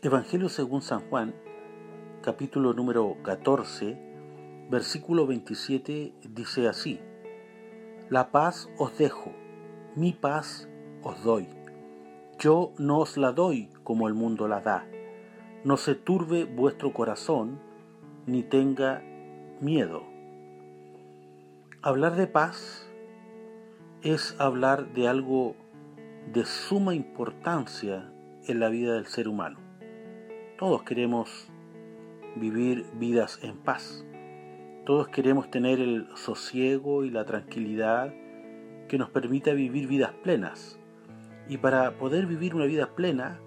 Evangelio según San Juan, capítulo número 14, versículo 27 dice así, La paz os dejo, mi paz os doy. Yo no os la doy como el mundo la da. No se turbe vuestro corazón, ni tenga miedo. Hablar de paz es hablar de algo de suma importancia en la vida del ser humano. Todos queremos vivir vidas en paz. Todos queremos tener el sosiego y la tranquilidad que nos permita vivir vidas plenas. Y para poder vivir una vida plena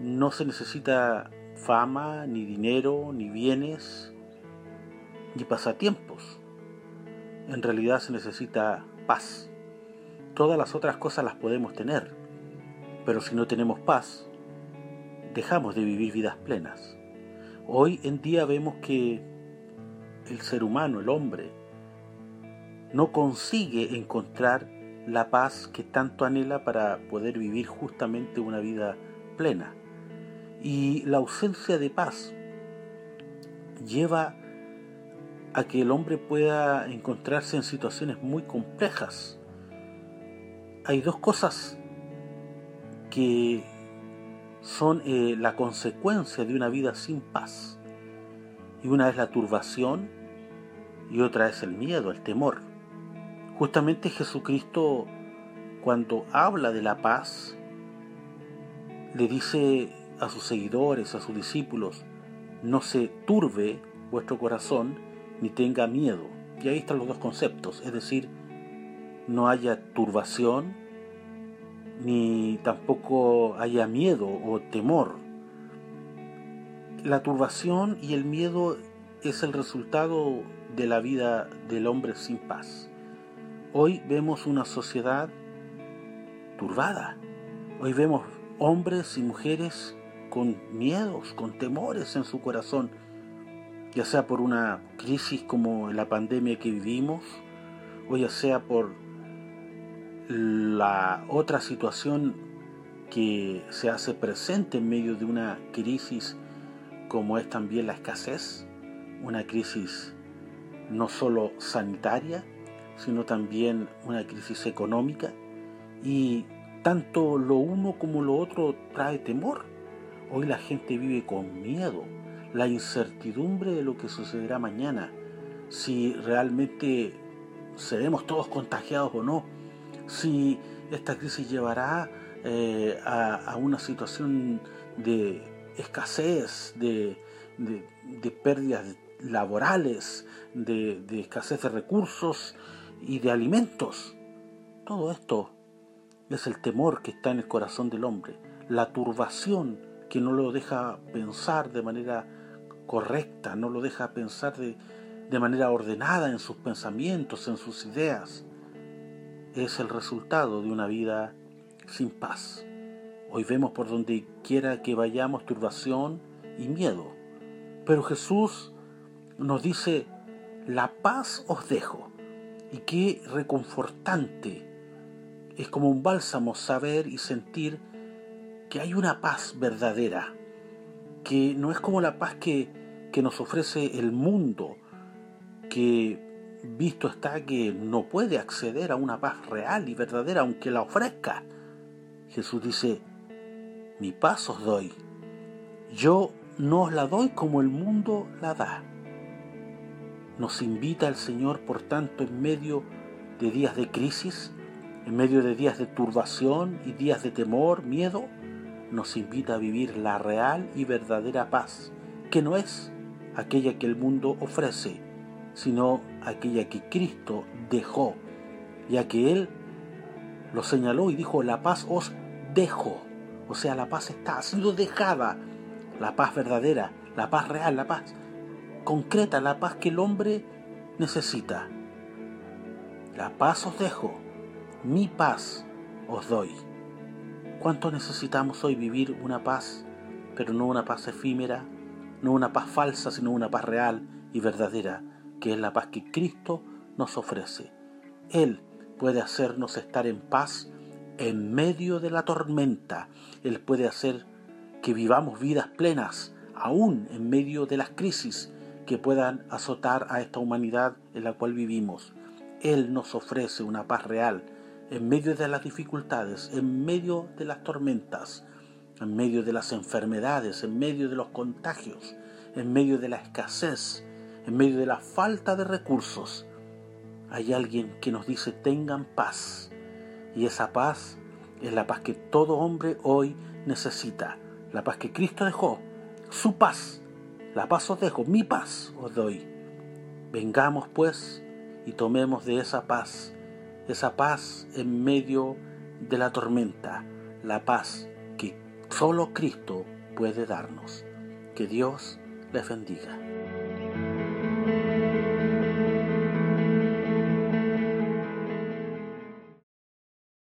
no se necesita fama, ni dinero, ni bienes, ni pasatiempos. En realidad se necesita paz. Todas las otras cosas las podemos tener, pero si no tenemos paz, dejamos de vivir vidas plenas. Hoy en día vemos que el ser humano, el hombre, no consigue encontrar la paz que tanto anhela para poder vivir justamente una vida plena. Y la ausencia de paz lleva a que el hombre pueda encontrarse en situaciones muy complejas. Hay dos cosas que son eh, la consecuencia de una vida sin paz. Y una es la turbación y otra es el miedo, el temor. Justamente Jesucristo cuando habla de la paz, le dice a sus seguidores, a sus discípulos, no se turbe vuestro corazón ni tenga miedo. Y ahí están los dos conceptos, es decir, no haya turbación ni tampoco haya miedo o temor. La turbación y el miedo es el resultado de la vida del hombre sin paz. Hoy vemos una sociedad turbada. Hoy vemos hombres y mujeres con miedos, con temores en su corazón, ya sea por una crisis como la pandemia que vivimos, o ya sea por la otra situación que se hace presente en medio de una crisis como es también la escasez, una crisis no solo sanitaria, sino también una crisis económica y tanto lo uno como lo otro trae temor. Hoy la gente vive con miedo, la incertidumbre de lo que sucederá mañana, si realmente seremos todos contagiados o no, si esta crisis llevará eh, a, una situación de escasez, de, pérdidas laborales, de, escasez de recursos y de alimentos. Todo esto es el temor que está en el corazón del hombre, la turbación que no lo deja pensar de manera correcta, no lo deja pensar de manera ordenada en sus pensamientos, en sus ideas es el resultado de una vida sin paz. Hoy vemos por donde quiera que vayamos turbación y miedo. Pero Jesús nos dice, la paz os dejo. Y qué reconfortante. Es como un bálsamo saber y sentir que hay una paz verdadera, que no es como la paz que, que nos ofrece el mundo, que visto está que no puede acceder a una paz real y verdadera aunque la ofrezca. Jesús dice, mi paz os doy, yo no os la doy como el mundo la da. Nos invita el Señor, por tanto, en medio de días de crisis, en medio de días de turbación y días de temor, miedo, nos invita a vivir la real y verdadera paz, que no es aquella que el mundo ofrece, sino aquella que Cristo dejó, ya que Él lo señaló y dijo, la paz os dejo. O sea, la paz está, ha sido dejada. La paz verdadera, la paz real, la paz concreta, la paz que el hombre necesita. La paz os dejo, mi paz os doy. ¿Cuánto necesitamos hoy vivir una paz, pero no una paz efímera, no una paz falsa, sino una paz real y verdadera? Que es la paz que Cristo nos ofrece. Él puede hacernos estar en paz en medio de la tormenta. Él puede hacer que vivamos vidas plenas, aún en medio de las crisis que puedan azotar a esta humanidad en la cual vivimos. Él nos ofrece una paz real en medio de las dificultades, en medio de las tormentas, en medio de las enfermedades, en medio de los contagios, en medio de la escasez, en medio de la falta de recursos. Hay alguien que nos dice tengan paz. Y esa paz es la paz que todo hombre hoy necesita. La paz que Cristo dejó. Su paz. La paz os dejo, mi paz os doy. Vengamos pues y tomemos de esa paz. Esa paz en medio de la tormenta. La paz que solo Cristo puede darnos. Que Dios les bendiga.